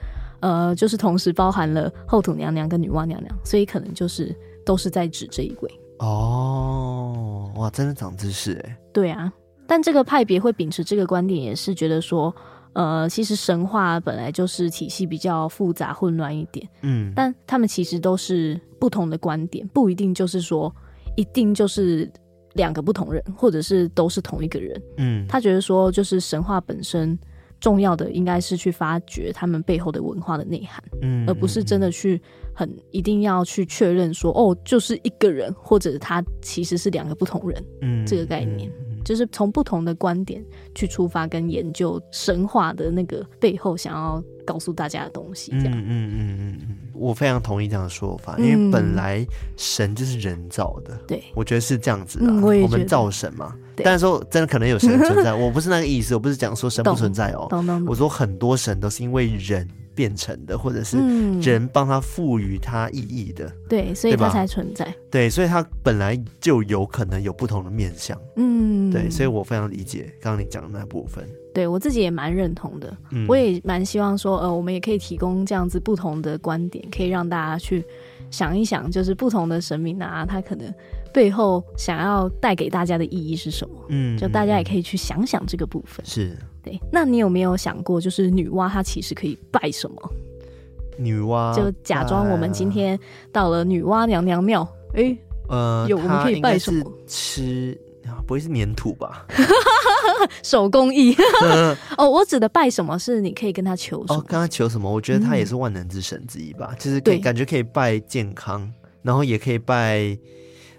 呃，就是同时包含了后土娘娘跟女娲娘娘，所以可能就是都是在指这一位。哦，哇，真的长知识哎。对啊，但这个派别会秉持这个观点，也是觉得说。呃，其实神话本来就是体系比较复杂混乱一点，嗯，但他们其实都是不同的观点，不一定就是说一定就是两个不同人，或者是都是同一个人，嗯，他觉得说就是神话本身重要的应该是去发掘他们背后的文化的内涵，嗯，而不是真的去很一定要去确认说哦，就是一个人，或者他其实是两个不同人，嗯，这个概念。就是从不同的观点去出发，跟研究神话的那个背后想要告诉大家的东西，这样。嗯嗯嗯嗯嗯，我非常同意这样的说法，因为本来神就是人造的，对，我觉得是这样子的。我们造神嘛，但是说真的可能有神存在，我不是那个意思，我不是讲说神不存在哦，我说很多神都是因为人。变成的，或者是人帮他赋予他意义的，嗯、对，所以他才存在。对，所以他本来就有可能有不同的面相。嗯，对，所以我非常理解刚刚你讲的那部分。对，我自己也蛮认同的，嗯、我也蛮希望说，呃，我们也可以提供这样子不同的观点，可以让大家去想一想，就是不同的神明啊，他可能背后想要带给大家的意义是什么？嗯，就大家也可以去想想这个部分。是对。那你有没有想过，就是女娲她其实可以拜什么？女娲就假装我们今天到了女娲娘娘庙，哎、欸，呃，有我们可以拜什么？吃不会是粘土吧？手工艺 哦，我指的拜什么是你可以跟他求什么？哦，跟他求什么？我觉得他也是万能之神之一吧，嗯、就是可以感觉可以拜健康，然后也可以拜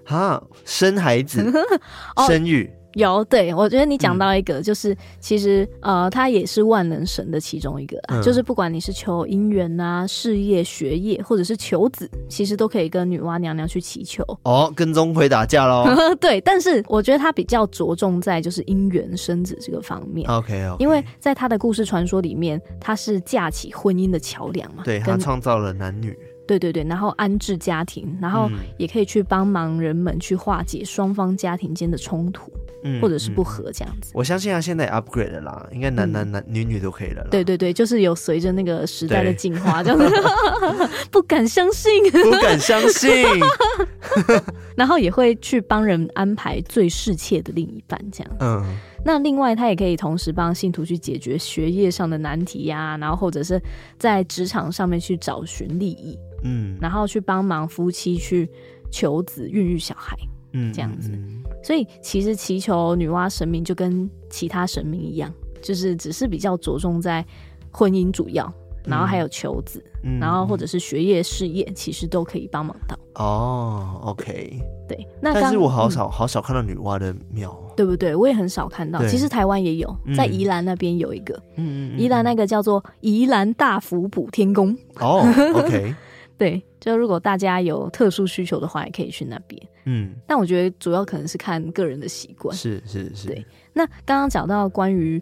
哈生孩子、哦、生育。有，对，我觉得你讲到一个，就是、嗯、其实呃，他也是万能神的其中一个，嗯、就是不管你是求姻缘啊、事业、学业，或者是求子，其实都可以跟女娲娘娘去祈求。哦，跟钟馗打架喽？对，但是我觉得他比较着重在就是姻缘生子这个方面。OK，, okay. 因为在他的故事传说里面，他是架起婚姻的桥梁嘛，对，他创造了男女。对对对，然后安置家庭，然后也可以去帮忙人们去化解双方家庭间的冲突，嗯、或者是不和这样子。我相信啊现在也 upgrade 了啦，应该男男男、嗯、女女都可以了啦。对对对，就是有随着那个时代的进化，这样子 不敢相信，不敢相信。然后也会去帮人安排最适切的另一半，这样。嗯。那另外，他也可以同时帮信徒去解决学业上的难题呀、啊，然后或者是在职场上面去找寻利益。嗯，然后去帮忙夫妻去求子、孕育小孩，嗯，这样子。嗯嗯、所以其实祈求女娲神明就跟其他神明一样，就是只是比较着重在婚姻主要。然后还有求子，嗯、然后或者是学业事业，其实都可以帮忙到。哦，OK，对。那但是我好少、嗯、好少看到女娲的庙，对不对？我也很少看到。其实台湾也有，在宜兰那边有一个，嗯嗯，宜兰那个叫做宜兰大福补天宫。哦，OK，对。就如果大家有特殊需求的话，也可以去那边。嗯，但我觉得主要可能是看个人的习惯。是是是。对。那刚刚讲到关于。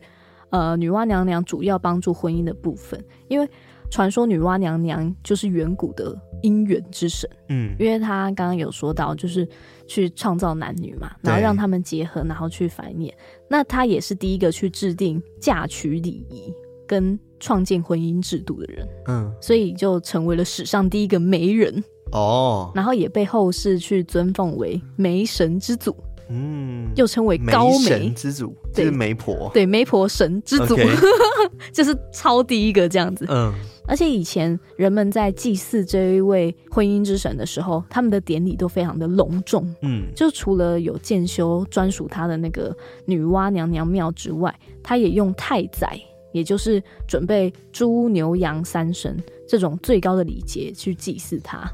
呃，女娲娘娘主要帮助婚姻的部分，因为传说女娲娘娘就是远古的姻缘之神，嗯，因为她刚刚有说到，就是去创造男女嘛，然后让他们结合，然后去繁衍。那他也是第一个去制定嫁娶礼仪跟创建婚姻制度的人，嗯，所以就成为了史上第一个媒人哦，然后也被后世去尊奉为媒神之祖。嗯，又称为高媒神之祖，就是媒婆，对，媒婆神之祖. 就是超第一个这样子。嗯，而且以前人们在祭祀这一位婚姻之神的时候，他们的典礼都非常的隆重。嗯，就除了有建修专属他的那个女娲娘娘庙之外，他也用太宰，也就是准备猪牛羊三神这种最高的礼节去祭祀他。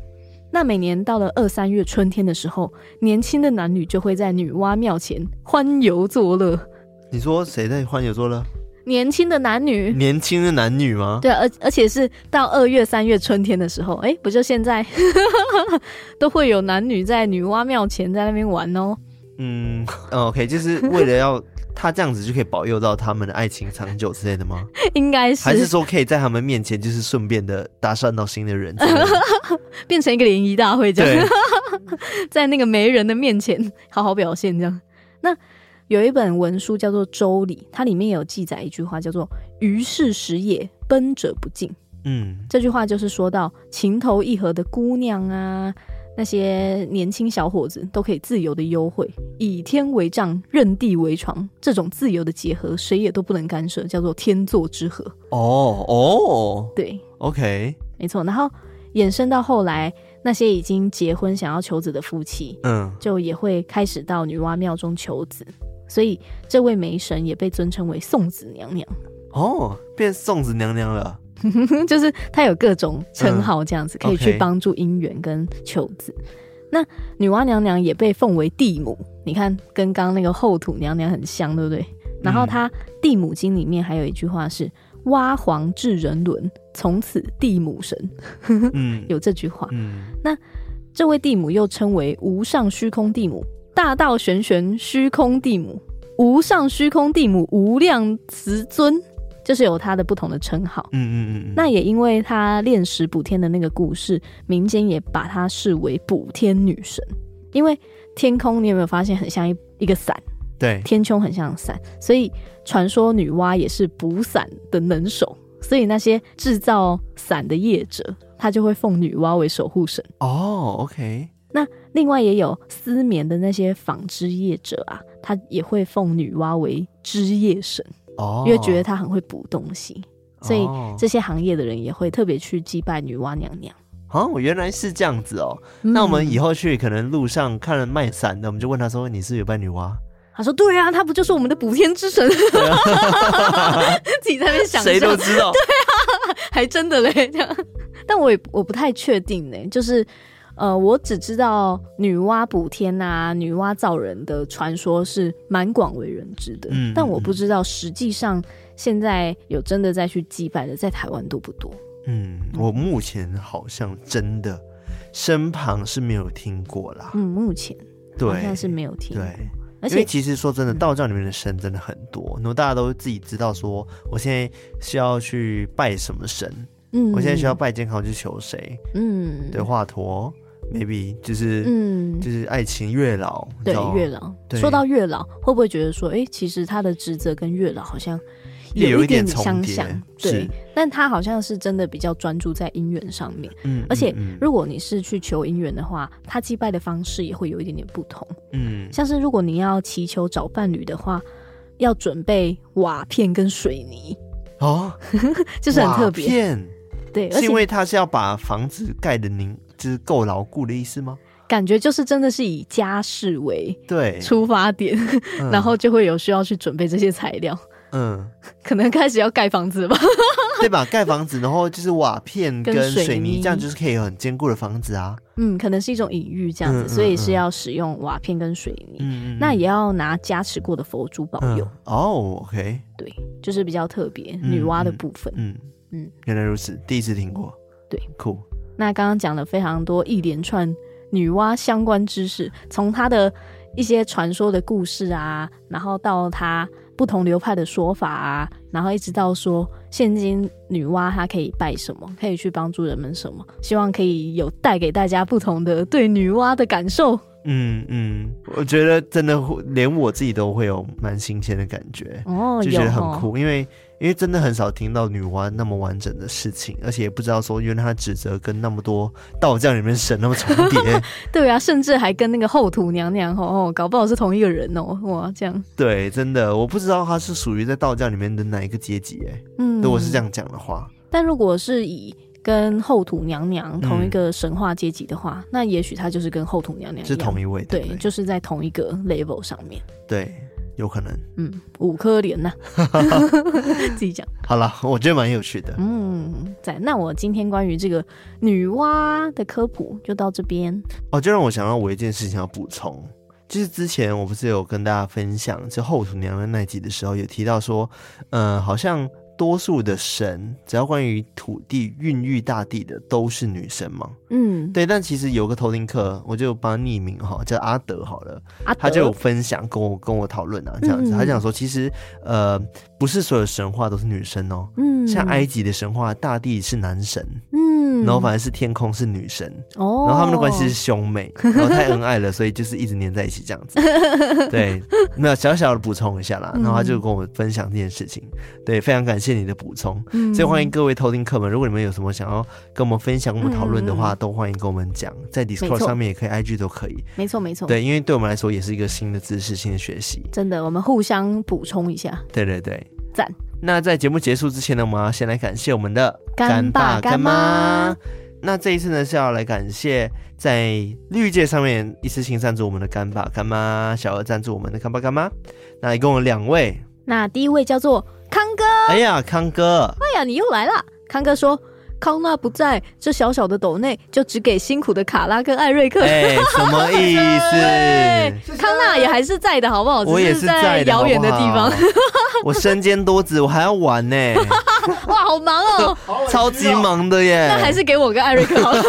那每年到了二三月春天的时候，年轻的男女就会在女娲庙前欢游作乐。你说谁在欢游作乐？年轻的男女。年轻的男女吗？对，而而且是到二月、三月春天的时候，哎、欸，不就现在 都会有男女在女娲庙前在那边玩哦。嗯，OK，就是为了要。他这样子就可以保佑到他们的爱情长久之类的吗？应该是，还是说可以在他们面前就是顺便的搭讪到新的人，变成一个联谊大会这样，在那个媒人的面前好好表现这样。那有一本文书叫做《周礼》，它里面有记载一句话叫做“于是时也，奔者不进”。嗯，这句话就是说到情投意合的姑娘啊。那些年轻小伙子都可以自由的幽会，以天为帐，任地为床，这种自由的结合，谁也都不能干涉，叫做天作之合。哦哦，对，OK，没错。然后衍生到后来，那些已经结婚想要求子的夫妻，嗯，就也会开始到女娲庙中求子，所以这位媒神也被尊称为送子娘娘。哦，变送子娘娘了。就是他有各种称号，这样子、嗯、可以去帮助姻缘跟求子。那女娲娘娘也被奉为地母，你看跟刚刚那个后土娘娘很像，对不对？嗯、然后她《地母经》里面还有一句话是“娲皇至人伦，从此地母神”，嗯、有这句话。嗯、那这位地母又称为无上虚空地母、大道玄玄虚空地母、无上虚空地母、无量慈尊。就是有他的不同的称号，嗯嗯嗯，那也因为他炼石补天的那个故事，民间也把她视为补天女神。因为天空，你有没有发现很像一一个伞？对，天穹很像伞，所以传说女娲也是补伞的能手。所以那些制造伞的业者，他就会奉女娲为守护神。哦，OK。那另外也有丝棉的那些纺织业者啊，他也会奉女娲为织业神。哦，因为觉得他很会补东西，所以这些行业的人也会特别去祭拜女娲娘娘。哦，原来是这样子哦。嗯、那我们以后去，可能路上看了卖伞的，我们就问他说：“你是有拜女娲？”他说：“对啊，他不就是我们的补天之神？”啊、自己在那边想，谁都知道。对啊，还真的嘞。但我也我不太确定呢，就是。呃，我只知道女娲补天啊，女娲造人的传说是蛮广为人知的，嗯，但我不知道实际上现在有真的在去祭拜的，在台湾多不多？嗯，我目前好像真的身旁是没有听过啦。嗯，目前对，好像是没有听过。对，而且其实说真的，道教里面的神真的很多，那么、嗯、大家都自己知道说，我现在需要去拜什么神？嗯，我现在需要拜健康去求谁？嗯，对，华佗。Maybe 就是嗯，就是爱情月老，对月老。对说到月老，会不会觉得说，哎、欸，其实他的职责跟月老好像有一点相像？对，但他好像是真的比较专注在姻缘上面。嗯，而且如果你是去求姻缘的话，他祭拜的方式也会有一点点不同。嗯，像是如果你要祈求找伴侣的话，要准备瓦片跟水泥哦，就是很特别。片对，是因为他是要把房子盖的凝。是够牢固的意思吗？感觉就是真的是以家事为对出发点，对然后就会有需要去准备这些材料。嗯，可能开始要盖房子吧，对吧？盖房子，然后就是瓦片跟水泥，这样就是可以有很坚固的房子啊。嗯，可能是一种隐喻这样子，嗯嗯嗯，所以是要使用瓦片跟水泥。那也要拿加持过的佛珠保佑。嗯、哦，OK，对，就是比较特别女娲的部分。嗯嗯，嗯，嗯，原来如此，第一次听过。对，酷。那刚刚讲了非常多一连串女娲相关知识，从她的一些传说的故事啊，然后到她。不同流派的说法啊，然后一直到说现今女娲她可以拜什么，可以去帮助人们什么，希望可以有带给大家不同的对女娲的感受。嗯嗯，我觉得真的连我自己都会有蛮新鲜的感觉哦，就觉得很酷，因为。因为真的很少听到女娲那么完整的事情，而且也不知道说，原来她指责跟那么多道教里面神那么重叠。对啊，甚至还跟那个后土娘娘哦，搞不好是同一个人哦，哇，这样。对，真的，我不知道她是属于在道教里面的哪一个阶级哎。嗯，如果是这样讲的话，但如果是以跟后土娘娘同一个神话阶级的话，嗯、那也许她就是跟后土娘娘是同一位，对，对，就是在同一个 level 上面。对。有可能，嗯，五颗莲呐，自己讲。好了，我觉得蛮有趣的。嗯，在那我今天关于这个女娲的科普就到这边。哦，就让我想到我一件事情要补充，就是之前我不是有跟大家分享，就后土娘娘那集的时候，有提到说，嗯、呃，好像。多数的神，只要关于土地孕育大地的，都是女神嘛？嗯，对。但其实有个偷听客，我就帮他匿名哈，叫阿德好了。阿德他就有分享，跟我跟我讨论啊，这样子。嗯、他讲说，其实呃，不是所有神话都是女神哦。嗯，像埃及的神话，大地是男神。嗯。然后反而是天空是女神，哦，然后他们的关系是兄妹，然后太恩爱了，所以就是一直黏在一起这样子。对，没有小小的补充一下啦，然后他就跟我分享这件事情。对，非常感谢你的补充，嗯所以欢迎各位偷听客们，如果你们有什么想要跟我们分享、跟我们讨论的话，都欢迎跟我们讲，在 Discord 上面也可以，IG 都可以。没错没错，对，因为对我们来说也是一个新的知识、新的学习。真的，我们互相补充一下。对对对，赞。那在节目结束之前呢，我们要先来感谢我们的干爸干妈。那这一次呢，是要来感谢在绿界上面一次性赞助我们的干爸干妈，小额赞助我们的干爸干妈。那一共有两位。那第一位叫做康哥。哎呀，康哥！哎呀，你又来了。康哥说。康纳不在，这小小的斗内就只给辛苦的卡拉跟艾瑞克。哎、欸，什么 意思？康纳也还是在的，好不好？我也是在遥远的地方。我身兼多职，我还要玩呢。哇，好忙哦，超级忙的耶。那还是给我跟艾瑞克好了。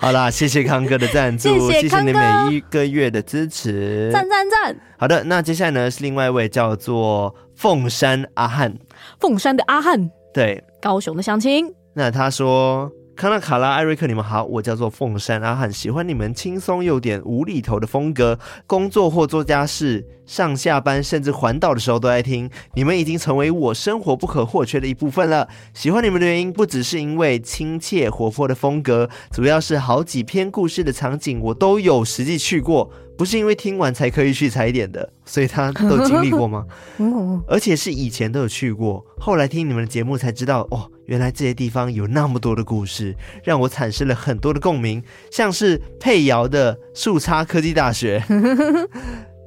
好啦，谢谢康哥的赞助，谢谢，谢谢你每一个月的支持，赞赞赞。好的，那接下来呢是另外一位叫做凤山阿汉，凤山的阿汉。对，高雄的相亲。那他说：“康纳、卡拉、艾瑞克，你们好，我叫做凤山阿汉，喜欢你们轻松又点无厘头的风格，工作或做家事。”上下班甚至环岛的时候都爱听，你们已经成为我生活不可或缺的一部分了。喜欢你们的原因不只是因为亲切活泼的风格，主要是好几篇故事的场景我都有实际去过，不是因为听完才可以去踩点的，所以他都经历过吗？而且是以前都有去过，后来听你们的节目才知道，哦，原来这些地方有那么多的故事，让我产生了很多的共鸣，像是佩瑶的树叉科技大学。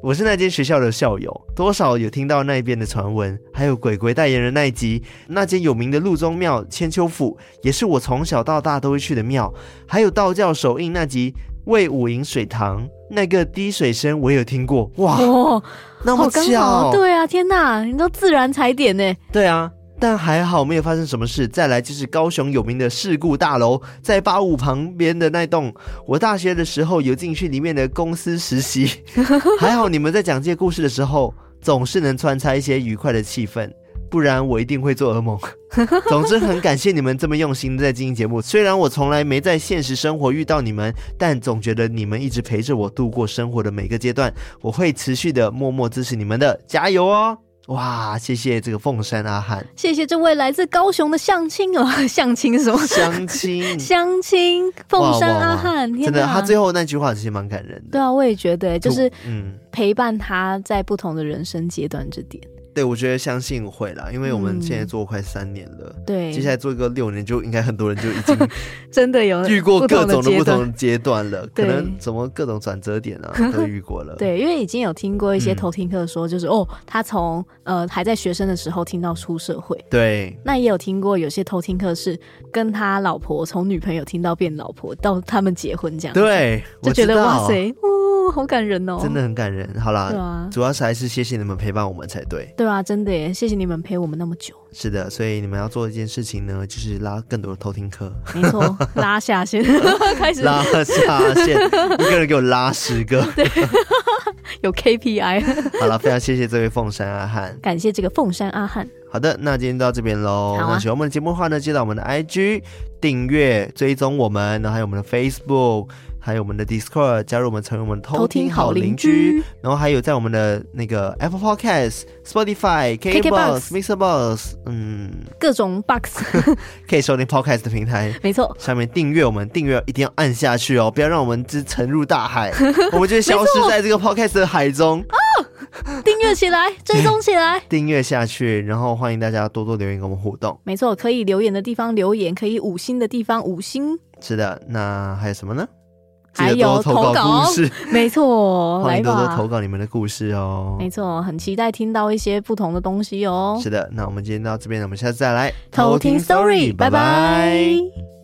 我是那间学校的校友，多少有听到那边的传闻，还有鬼鬼代言人那一集，那间有名的路中庙千秋府，也是我从小到大都会去的庙，还有道教首印那集魏武营水塘那个滴水声，我也有听过，哇，哦、那么巧，对啊，天哪，你都自然踩点呢，对啊。但还好没有发生什么事。再来就是高雄有名的事故大楼，在八五旁边的那栋。我大学的时候有进去里面的公司实习，还好你们在讲这些故事的时候，总是能穿插一些愉快的气氛，不然我一定会做噩梦。总之很感谢你们这么用心在经营节目。虽然我从来没在现实生活遇到你们，但总觉得你们一直陪着我度过生活的每个阶段。我会持续的默默支持你们的，加油哦！哇，谢谢这个凤山阿汉，谢谢这位来自高雄的相亲哦，相亲什么？相亲，相亲，凤山阿汉，真的，他最后那句话其实蛮感人的。对啊，我也觉得，就是嗯，陪伴他在不同的人生阶段这点，对，我觉得相信会啦，因为我们现在做快三年了，嗯、对，接下来做一个六年，就应该很多人就已经 真的有遇过各种的不同阶段了，可能什么各种转折点啊 都遇过了。对，因为已经有听过一些偷听课说，就是、嗯、哦，他从呃还在学生的时候听到出社会，对，那也有听过有些偷听课是跟他老婆从女朋友听到变老婆到他们结婚这样，对，就觉得哇塞。哦好感人哦，真的很感人。好啦，对啊，主要是还是谢谢你们陪伴我们才对。对啊，真的耶，谢谢你们陪我们那么久。是的，所以你们要做一件事情呢，就是拉更多的偷听客。没错，拉下线，开始拉下线，一个人给我拉十个，对，有 KPI。好了，非常谢谢这位凤山阿汉，感谢这个凤山阿汉。好的，那今天到这边喽。啊、那喜欢我们的节目的话呢，记得我们的 IG 订阅、追踪我们，然后还有我们的 Facebook。还有我们的 Discord，加入我们成为我们偷听好邻居，然后还有在我们的那个 Apple Podcast、Spotify、KKBox、MixerBox，嗯，各种 box 可以收听 Podcast 的平台，没错。下面订阅我们，订阅一定要按下去哦，不要让我们只沉入大海，我们就会消失在这个 Podcast 的海中。哦，订阅起来，追踪起来，订阅下去，然后欢迎大家多多留言跟我们互动。没错，可以留言的地方留言，可以五星的地方五星。是的，那还有什么呢？还有投稿故事，没错，欢迎多多投稿你们的故事哦。没错，很期待听到一些不同的东西哦。是的，那我们今天到这边，我们下次再来偷听 story，拜拜。